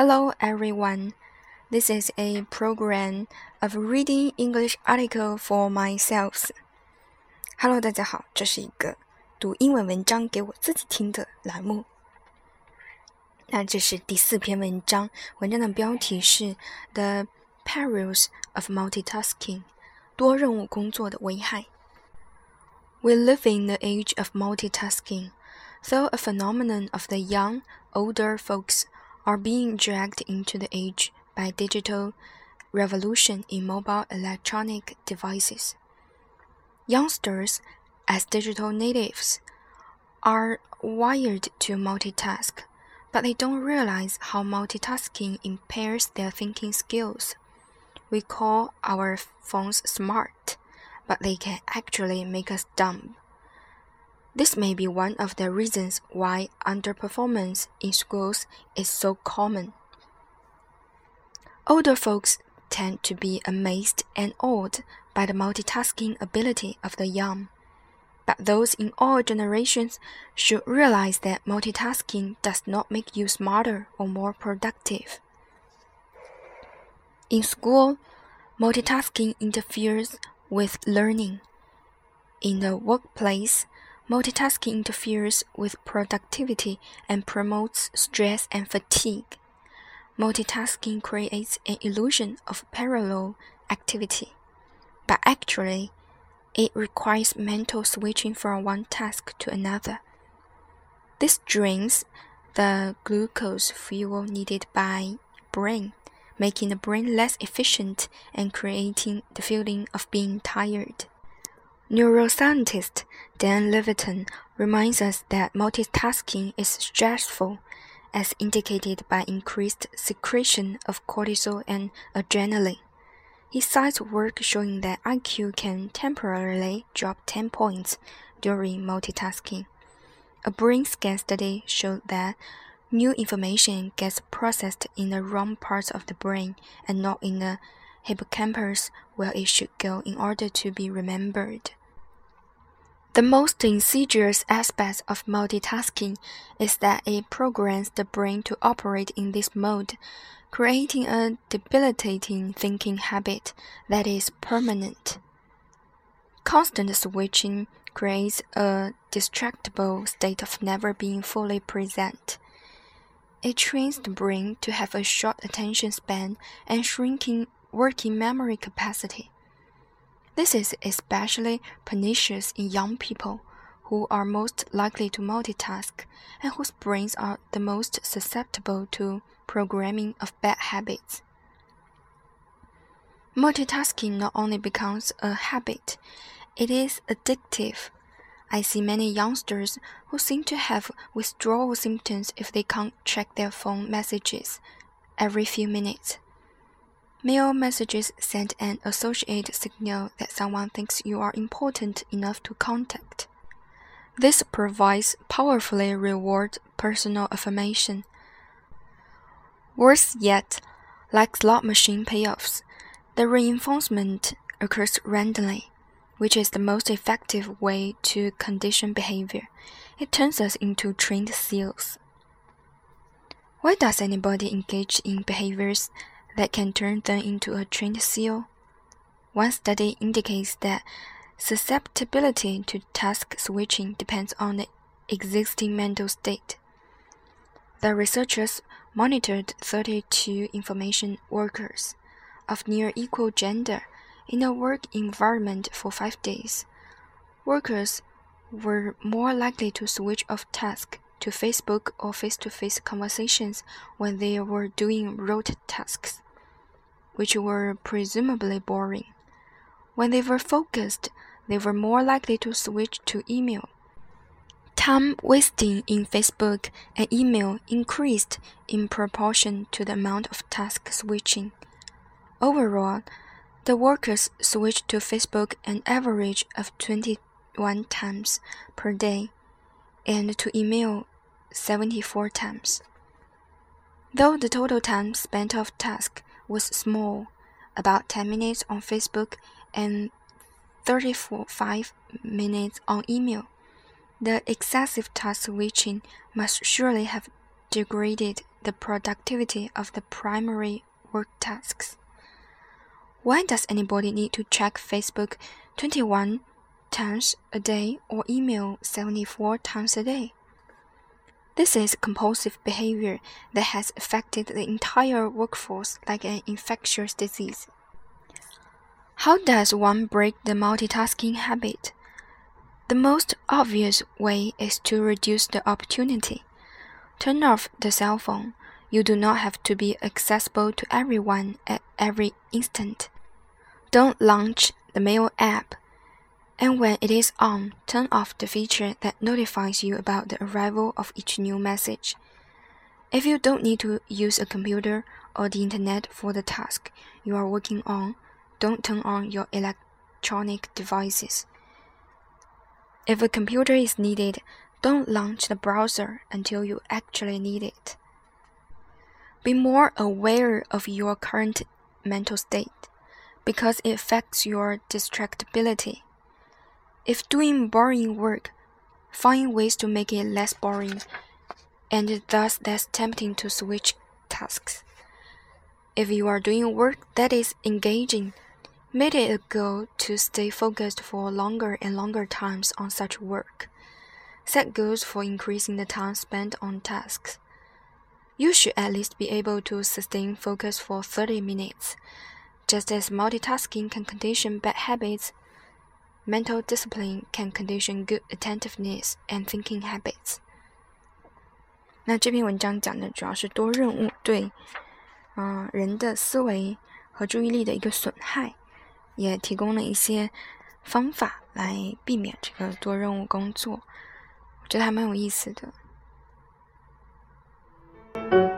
Hello, everyone. This is a program of reading English article for myself. Hello，大家好，这是一个读英文文章给我自己听的栏目。那这是第四篇文章，文章的标题是《The Perils of Multitasking》，多任务工作的危害。We live in the age of multitasking, though a phenomenon of the young, older folks are being dragged into the age by digital revolution in mobile electronic devices. Youngsters, as digital natives, are wired to multitask, but they don't realize how multitasking impairs their thinking skills. We call our phones smart, but they can actually make us dumb. This may be one of the reasons why underperformance in schools is so common. Older folks tend to be amazed and awed by the multitasking ability of the young. But those in all generations should realize that multitasking does not make you smarter or more productive. In school, multitasking interferes with learning. In the workplace, Multitasking interferes with productivity and promotes stress and fatigue. Multitasking creates an illusion of parallel activity, but actually, it requires mental switching from one task to another. This drains the glucose fuel needed by brain, making the brain less efficient and creating the feeling of being tired. Neuroscientist Dan Levitin reminds us that multitasking is stressful, as indicated by increased secretion of cortisol and adrenaline. He cites work showing that IQ can temporarily drop 10 points during multitasking. A brain scan study showed that new information gets processed in the wrong parts of the brain and not in the hippocampus where it should go in order to be remembered. The most insidious aspect of multitasking is that it programs the brain to operate in this mode, creating a debilitating thinking habit that is permanent. Constant switching creates a distractible state of never being fully present. It trains the brain to have a short attention span and shrinking working memory capacity. This is especially pernicious in young people who are most likely to multitask and whose brains are the most susceptible to programming of bad habits. Multitasking not only becomes a habit, it is addictive. I see many youngsters who seem to have withdrawal symptoms if they can't check their phone messages every few minutes. Mail messages send an associated signal that someone thinks you are important enough to contact. This provides powerfully reward personal affirmation. Worse yet, like slot machine payoffs, the reinforcement occurs randomly, which is the most effective way to condition behavior. It turns us into trained seals. Why does anybody engage in behaviors that can turn them into a trained seal. One study indicates that susceptibility to task switching depends on the existing mental state. The researchers monitored 32 information workers of near equal gender in a work environment for five days. Workers were more likely to switch off task to Facebook or face to face conversations when they were doing rote tasks, which were presumably boring. When they were focused, they were more likely to switch to email. Time wasting in Facebook and email increased in proportion to the amount of task switching. Overall, the workers switched to Facebook an average of 21 times per day and to email 74 times. Though the total time spent off task was small, about 10 minutes on Facebook and 35 minutes on email, the excessive task switching must surely have degraded the productivity of the primary work tasks. Why does anybody need to check Facebook 21 times a day or email 74 times a day? This is compulsive behavior that has affected the entire workforce like an infectious disease. How does one break the multitasking habit? The most obvious way is to reduce the opportunity. Turn off the cell phone. You do not have to be accessible to everyone at every instant. Don't launch the mail app. And when it is on, turn off the feature that notifies you about the arrival of each new message. If you don't need to use a computer or the internet for the task you are working on, don't turn on your electronic devices. If a computer is needed, don't launch the browser until you actually need it. Be more aware of your current mental state because it affects your distractibility. If doing boring work, find ways to make it less boring and thus less tempting to switch tasks. If you are doing work that is engaging, make it a goal to stay focused for longer and longer times on such work. Set goals for increasing the time spent on tasks. You should at least be able to sustain focus for 30 minutes. Just as multitasking can condition bad habits, mental discipline can condition good attentiveness and thinking habits。那这篇文章讲的主要是多任务对嗯人的思维和注意力的一个损害，也提供了一些方法来避免这个多任务工作，我觉得还蛮有意思的。